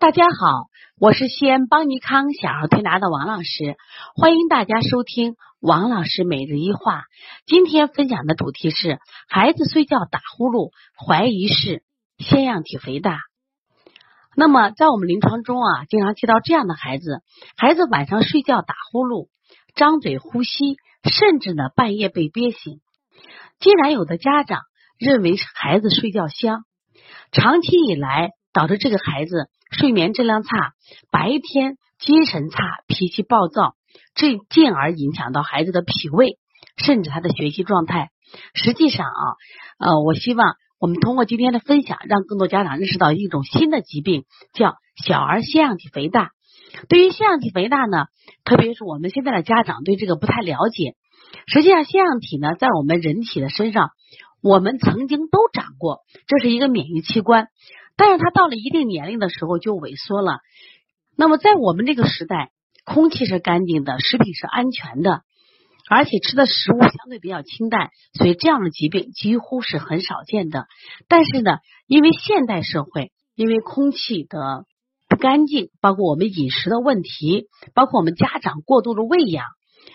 大家好，我是西安邦尼康小儿推拿的王老师，欢迎大家收听王老师每日一话。今天分享的主题是孩子睡觉打呼噜，怀疑是腺样体肥大。那么在我们临床中啊，经常接到这样的孩子，孩子晚上睡觉打呼噜，张嘴呼吸，甚至呢半夜被憋醒。既然有的家长认为孩子睡觉香，长期以来导致这个孩子。睡眠质量差，白天精神差，脾气暴躁，这进而影响到孩子的脾胃，甚至他的学习状态。实际上啊，呃，我希望我们通过今天的分享，让更多家长认识到一种新的疾病，叫小儿腺样体肥大。对于腺样体肥大呢，特别是我们现在的家长对这个不太了解。实际上，腺样体呢，在我们人体的身上，我们曾经都长过，这是一个免疫器官。但是他到了一定年龄的时候就萎缩了。那么在我们这个时代，空气是干净的，食品是安全的，而且吃的食物相对比较清淡，所以这样的疾病几乎是很少见的。但是呢，因为现代社会，因为空气的不干净，包括我们饮食的问题，包括我们家长过度的喂养，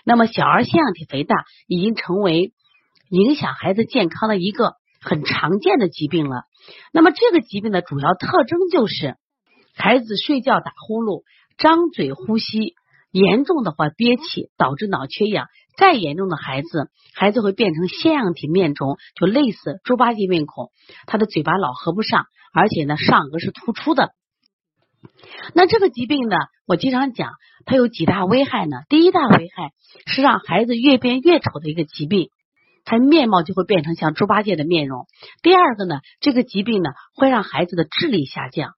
那么小儿腺样体肥大已经成为影响孩子健康的一个很常见的疾病了。那么这个疾病的主要特征就是孩子睡觉打呼噜、张嘴呼吸，严重的话憋气导致脑缺氧，再严重的孩子，孩子会变成腺样体面肿，就类似猪八戒面孔，他的嘴巴老合不上，而且呢上颚是突出的。那这个疾病呢，我经常讲，它有几大危害呢？第一大危害是让孩子越变越丑的一个疾病。他面貌就会变成像猪八戒的面容。第二个呢，这个疾病呢会让孩子的智力下降。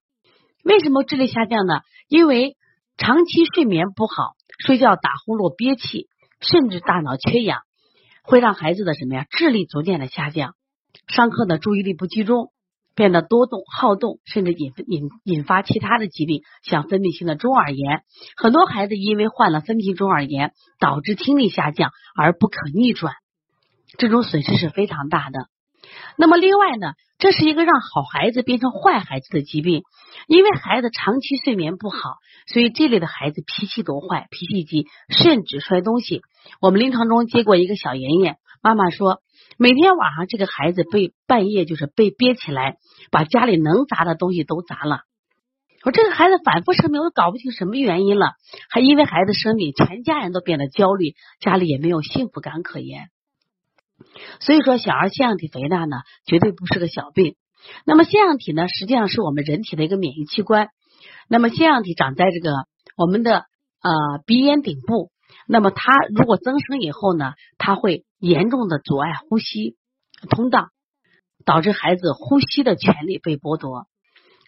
为什么智力下降呢？因为长期睡眠不好，睡觉打呼噜、憋气，甚至大脑缺氧，会让孩子的什么呀？智力逐渐的下降，上课的注意力不集中，变得多动、好动，甚至引引引发其他的疾病，像分泌性的中耳炎。很多孩子因为患了分泌性中耳炎，导致听力下降而不可逆转。这种损失是非常大的。那么，另外呢，这是一个让好孩子变成坏孩子的疾病，因为孩子长期睡眠不好，所以这类的孩子脾气都坏，脾气急，甚至摔东西。我们临床中接过一个小妍妍，妈妈说，每天晚上这个孩子被半夜就是被憋起来，把家里能砸的东西都砸了。我这个孩子反复生病，我搞不清什么原因了，还因为孩子生病，全家人都变得焦虑，家里也没有幸福感可言。所以说，小儿腺样体肥大呢，绝对不是个小病。那么，腺样体呢，实际上是我们人体的一个免疫器官。那么，腺样体长在这个我们的呃鼻咽顶部。那么，它如果增生以后呢，它会严重的阻碍呼吸通道，导致孩子呼吸的权利被剥夺。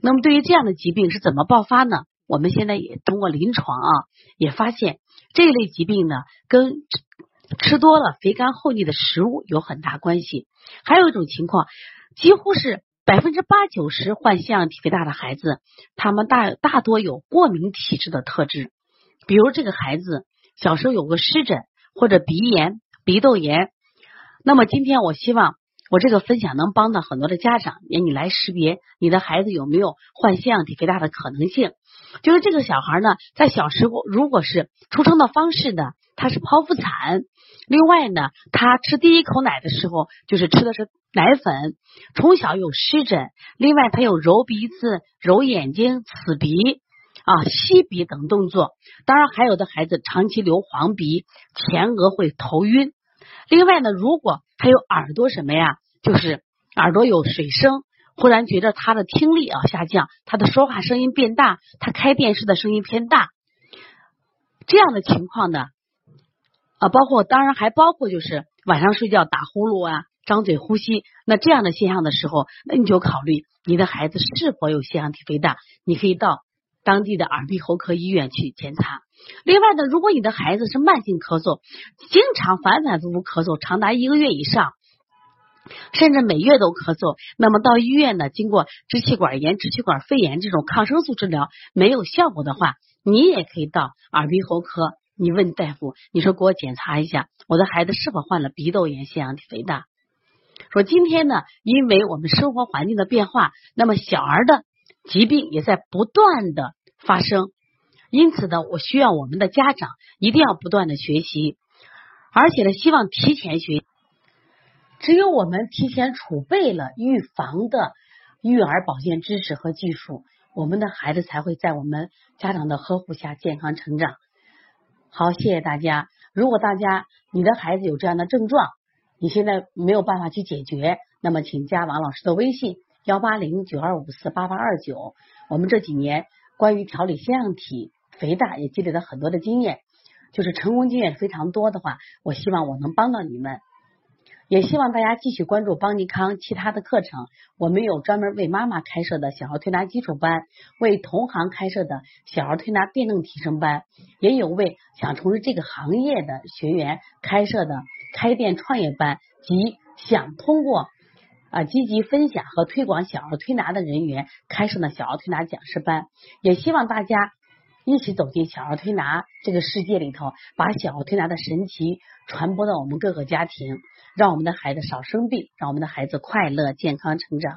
那么，对于这样的疾病是怎么爆发呢？我们现在也通过临床啊，也发现这一类疾病呢，跟吃多了肥甘厚腻的食物有很大关系，还有一种情况，几乎是百分之八九十患腺样体肥大的孩子，他们大大多有过敏体质的特质，比如这个孩子小时候有个湿疹或者鼻炎、鼻窦炎，那么今天我希望我这个分享能帮到很多的家长，让你来识别你的孩子有没有患腺样体肥大的可能性。就是这个小孩呢，在小时候如果是出生的方式呢，他是剖腹产。另外呢，他吃第一口奶的时候，就是吃的是奶粉。从小有湿疹，另外他有揉鼻子、揉眼睛、刺鼻啊、吸鼻等动作。当然，还有的孩子长期流黄鼻，前额会头晕。另外呢，如果还有耳朵什么呀，就是耳朵有水声，忽然觉得他的听力啊下降，他的说话声音变大，他开电视的声音偏大，这样的情况呢？啊，包括当然还包括就是晚上睡觉打呼噜啊，张嘴呼吸，那这样的现象的时候，那你就考虑你的孩子是否有腺样体肥大，你可以到当地的耳鼻喉科医院去检查。另外呢，如果你的孩子是慢性咳嗽，经常反反复复咳嗽，长达一个月以上，甚至每月都咳嗽，那么到医院呢，经过支气管炎、支气管肺炎这种抗生素治疗没有效果的话，你也可以到耳鼻喉科。你问大夫，你说给我检查一下，我的孩子是否患了鼻窦炎、腺样体肥大？说今天呢，因为我们生活环境的变化，那么小儿的疾病也在不断的发生。因此呢，我需要我们的家长一定要不断的学习，而且呢，希望提前学。只有我们提前储备了预防的育儿保健知识和技术，我们的孩子才会在我们家长的呵护下健康成长。好，谢谢大家。如果大家你的孩子有这样的症状，你现在没有办法去解决，那么请加王老师的微信幺八零九二五四八八二九。我们这几年关于调理腺样体。肥大也积累了很多的经验，就是成功经验非常多的话，我希望我能帮到你们，也希望大家继续关注邦尼康其他的课程。我们有专门为妈妈开设的小儿推拿基础班，为同行开设的小儿推拿辩证提升班，也有为想从事这个行业的学员开设的开店创业班，及想通过啊积极分享和推广小儿推拿的人员开设的小儿推拿讲师班。也希望大家。一起走进小儿推拿这个世界里头，把小儿推拿的神奇传播到我们各个家庭，让我们的孩子少生病，让我们的孩子快乐健康成长。